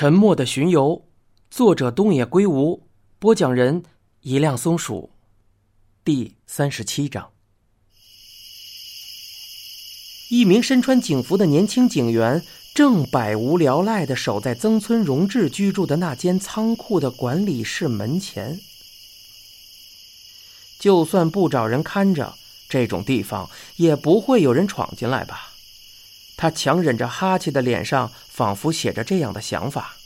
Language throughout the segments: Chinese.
沉默的巡游，作者东野圭吾，播讲人一辆松鼠，第三十七章。一名身穿警服的年轻警员正百无聊赖的守在曾村荣治居住的那间仓库的管理室门前。就算不找人看着，这种地方也不会有人闯进来吧？他强忍着哈气的脸上，仿佛写着这样的想法。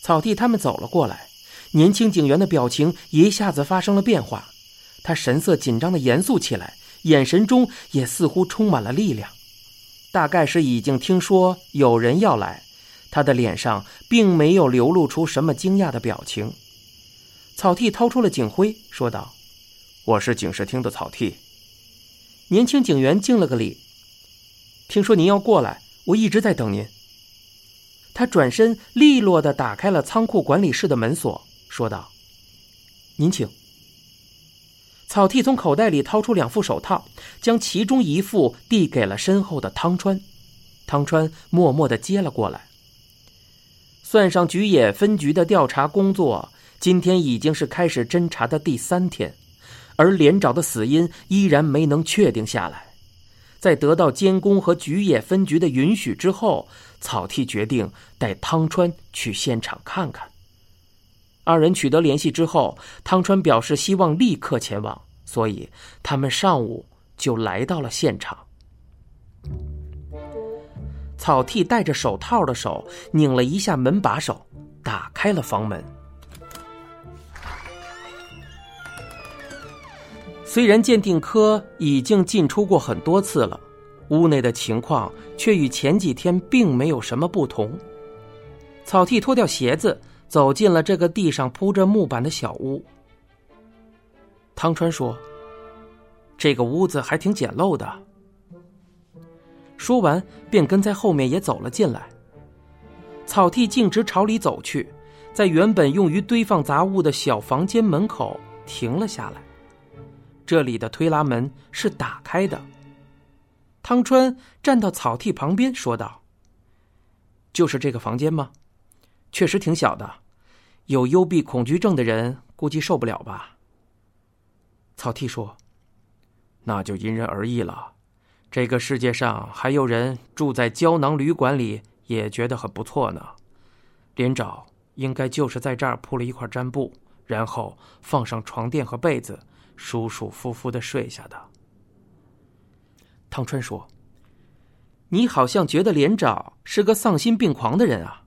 草地他们走了过来，年轻警员的表情一下子发生了变化，他神色紧张的严肃起来，眼神中也似乎充满了力量。大概是已经听说有人要来，他的脸上并没有流露出什么惊讶的表情。草剃掏出了警徽，说道：“我是警视厅的草剃。”年轻警员敬了个礼。听说您要过来，我一直在等您。他转身利落的打开了仓库管理室的门锁，说道：“您请。”草剃从口袋里掏出两副手套，将其中一副递给了身后的汤川。汤川默默的接了过来。算上菊野分局的调查工作，今天已经是开始侦查的第三天，而连长的死因依然没能确定下来。在得到监工和菊野分局的允许之后，草剃决定带汤川去现场看看。二人取得联系之后，汤川表示希望立刻前往，所以他们上午就来到了现场。草剃戴着手套的手拧了一下门把手，打开了房门。虽然鉴定科已经进出过很多次了，屋内的情况却与前几天并没有什么不同。草剃脱掉鞋子，走进了这个地上铺着木板的小屋。汤川说：“这个屋子还挺简陋的。”说完，便跟在后面也走了进来。草剃径直朝里走去，在原本用于堆放杂物的小房间门口停了下来。这里的推拉门是打开的。汤川站到草地旁边说道：“就是这个房间吗？确实挺小的，有幽闭恐惧症的人估计受不了吧。”草剃说：“那就因人而异了。这个世界上还有人住在胶囊旅馆里，也觉得很不错呢。连长应该就是在这儿铺了一块毡布，然后放上床垫和被子。”舒舒服服的睡下的。汤川说：“你好像觉得连长是个丧心病狂的人啊？”“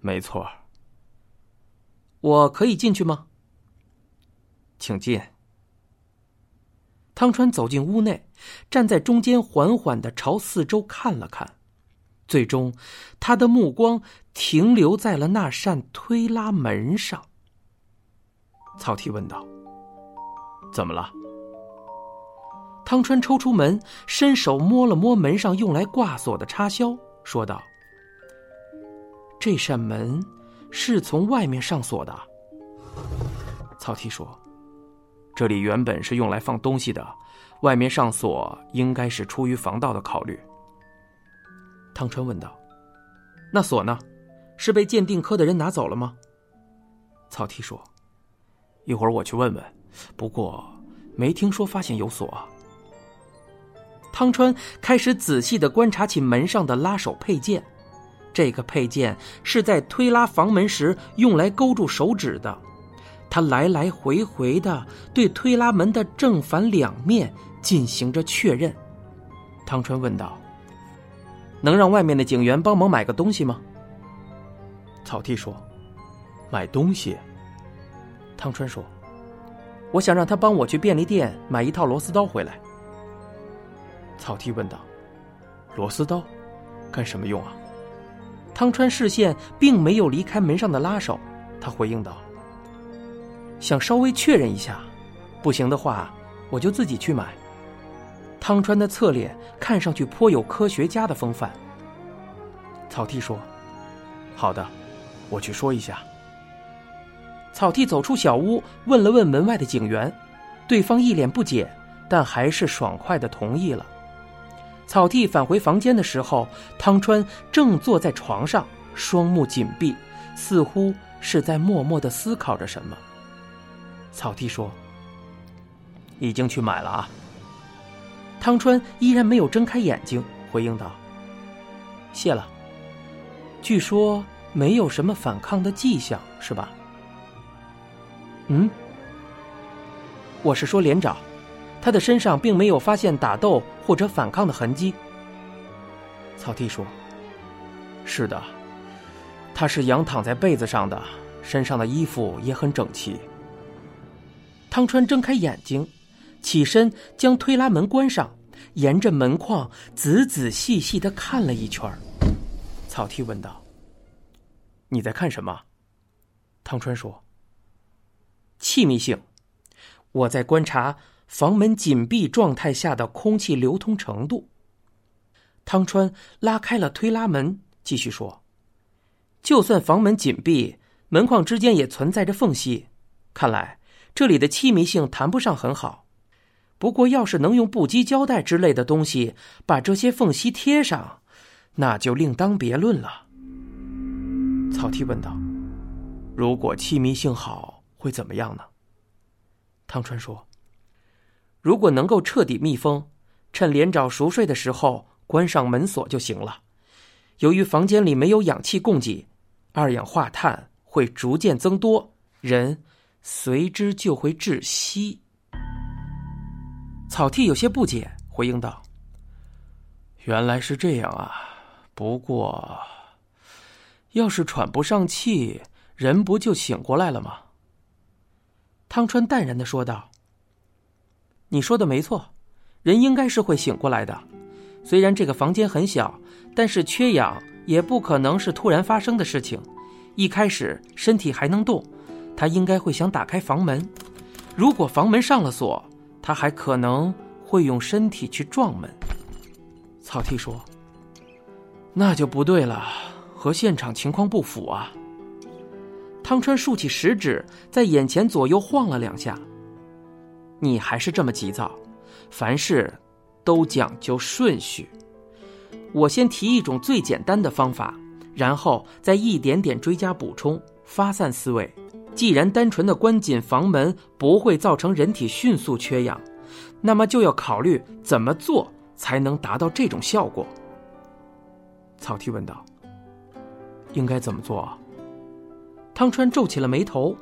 没错。”“我可以进去吗？”“请进。”汤川走进屋内，站在中间，缓缓的朝四周看了看，最终，他的目光停留在了那扇推拉门上。曹丕问道。怎么了？汤川抽出门，伸手摸了摸门上用来挂锁的插销，说道：“这扇门是从外面上锁的。”曹丕说：“这里原本是用来放东西的，外面上锁应该是出于防盗的考虑。”汤川问道：“那锁呢？是被鉴定科的人拿走了吗？”曹丕说：“一会儿我去问问。”不过，没听说发现有锁。汤川开始仔细的观察起门上的拉手配件，这个配件是在推拉房门时用来勾住手指的。他来来回回的对推拉门的正反两面进行着确认。汤川问道：“能让外面的警员帮忙买个东西吗？”草剃说：“买东西。”汤川说。我想让他帮我去便利店买一套螺丝刀回来。草剃问道：“螺丝刀，干什么用啊？”汤川视线并没有离开门上的拉手，他回应道：“想稍微确认一下，不行的话，我就自己去买。”汤川的侧脸看上去颇有科学家的风范。草剃说：“好的，我去说一下。”草剃走出小屋，问了问门外的警员，对方一脸不解，但还是爽快的同意了。草剃返回房间的时候，汤川正坐在床上，双目紧闭，似乎是在默默的思考着什么。草剃说：“已经去买了啊。”汤川依然没有睁开眼睛，回应道：“谢了。”据说没有什么反抗的迹象，是吧？嗯，我是说连长，他的身上并没有发现打斗或者反抗的痕迹。草剃说：“是的，他是仰躺在被子上的，身上的衣服也很整齐。”汤川睁开眼睛，起身将推拉门关上，沿着门框仔仔细细的看了一圈。草剃问道：“你在看什么？”汤川说：“气密性，我在观察房门紧闭状态下的空气流通程度。”汤川拉开了推拉门，继续说：“就算房门紧闭，门框之间也存在着缝隙，看来这里的气密性谈不上很好。不过，要是能用布基胶带之类的东西把这些缝隙贴上。”那就另当别论了。草剃问道：“如果气密性好，会怎么样呢？”汤川说：“如果能够彻底密封，趁连长熟睡的时候关上门锁就行了。由于房间里没有氧气供给，二氧化碳会逐渐增多，人随之就会窒息。”草剃有些不解，回应道：“原来是这样啊。”不过，要是喘不上气，人不就醒过来了吗？汤川淡然的说道：“你说的没错，人应该是会醒过来的。虽然这个房间很小，但是缺氧也不可能是突然发生的事情。一开始身体还能动，他应该会想打开房门。如果房门上了锁，他还可能会用身体去撞门。”草剃说。那就不对了，和现场情况不符啊！汤川竖起食指，在眼前左右晃了两下。你还是这么急躁，凡事都讲究顺序。我先提一种最简单的方法，然后再一点点追加补充，发散思维。既然单纯的关紧房门不会造成人体迅速缺氧，那么就要考虑怎么做才能达到这种效果。草剃问道：“应该怎么做？”汤川皱起了眉头。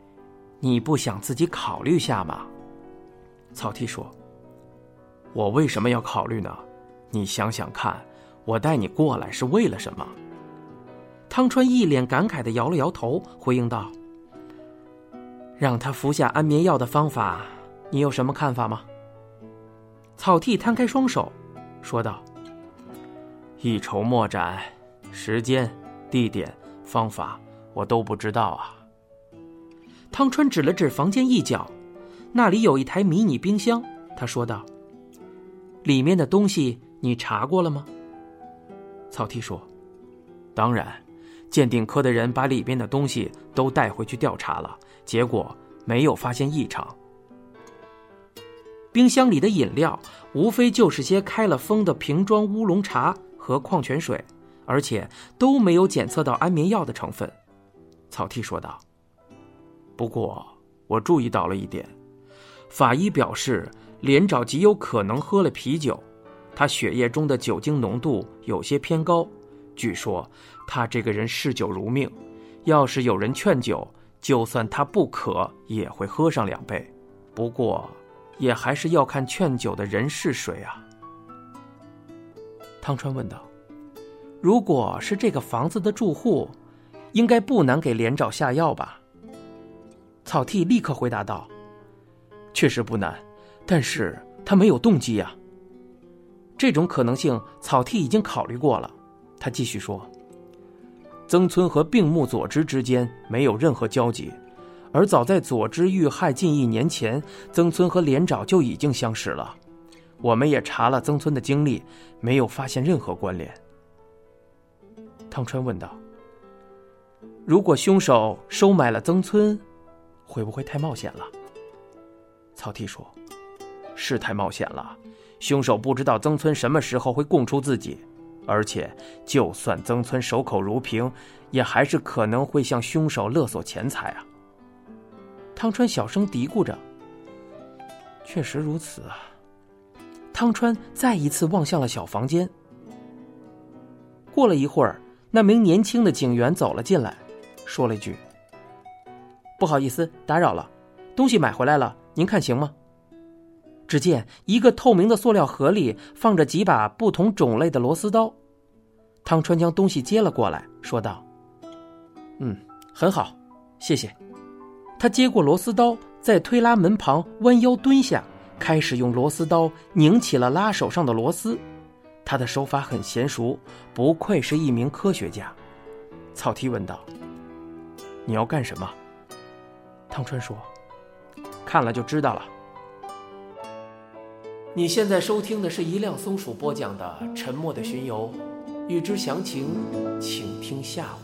“你不想自己考虑下吗？”草剃说：“我为什么要考虑呢？你想想看，我带你过来是为了什么？”汤川一脸感慨的摇了摇头，回应道：“让他服下安眠药的方法，你有什么看法吗？”草剃摊开双手，说道。一筹莫展，时间、地点、方法，我都不知道啊。汤川指了指房间一角，那里有一台迷你冰箱。他说道：“里面的东西你查过了吗？”草剃说：“当然，鉴定科的人把里面的东西都带回去调查了，结果没有发现异常。冰箱里的饮料无非就是些开了封的瓶装乌龙茶。”和矿泉水，而且都没有检测到安眠药的成分，草剃说道。不过我注意到了一点，法医表示连长极有可能喝了啤酒，他血液中的酒精浓度有些偏高。据说他这个人嗜酒如命，要是有人劝酒，就算他不渴也会喝上两杯。不过，也还是要看劝酒的人是谁啊。汤川问道：“如果是这个房子的住户，应该不难给连长下药吧？”草剃立刻回答道：“确实不难，但是他没有动机呀。这种可能性，草剃已经考虑过了。”他继续说：“曾村和病木佐之之间没有任何交集，而早在佐之遇害近一年前，曾村和连长就已经相识了。”我们也查了曾村的经历，没有发现任何关联。汤川问道：“如果凶手收买了曾村，会不会太冒险了？”草剃说：“是太冒险了。凶手不知道曾村什么时候会供出自己，而且就算曾村守口如瓶，也还是可能会向凶手勒索钱财啊。汤川小声嘀咕着：“确实如此啊。”汤川再一次望向了小房间。过了一会儿，那名年轻的警员走了进来，说了一句：“不好意思，打扰了，东西买回来了，您看行吗？”只见一个透明的塑料盒里放着几把不同种类的螺丝刀，汤川将东西接了过来，说道：“嗯，很好，谢谢。”他接过螺丝刀，在推拉门旁弯腰蹲下，开始用螺丝刀拧起了拉手上的螺丝。他的手法很娴熟，不愧是一名科学家。草剃问道：“你要干什么？”汤川说：“看了就知道了。”你现在收听的是一辆松鼠播讲的《沉默的巡游》，欲知详情，请听下回。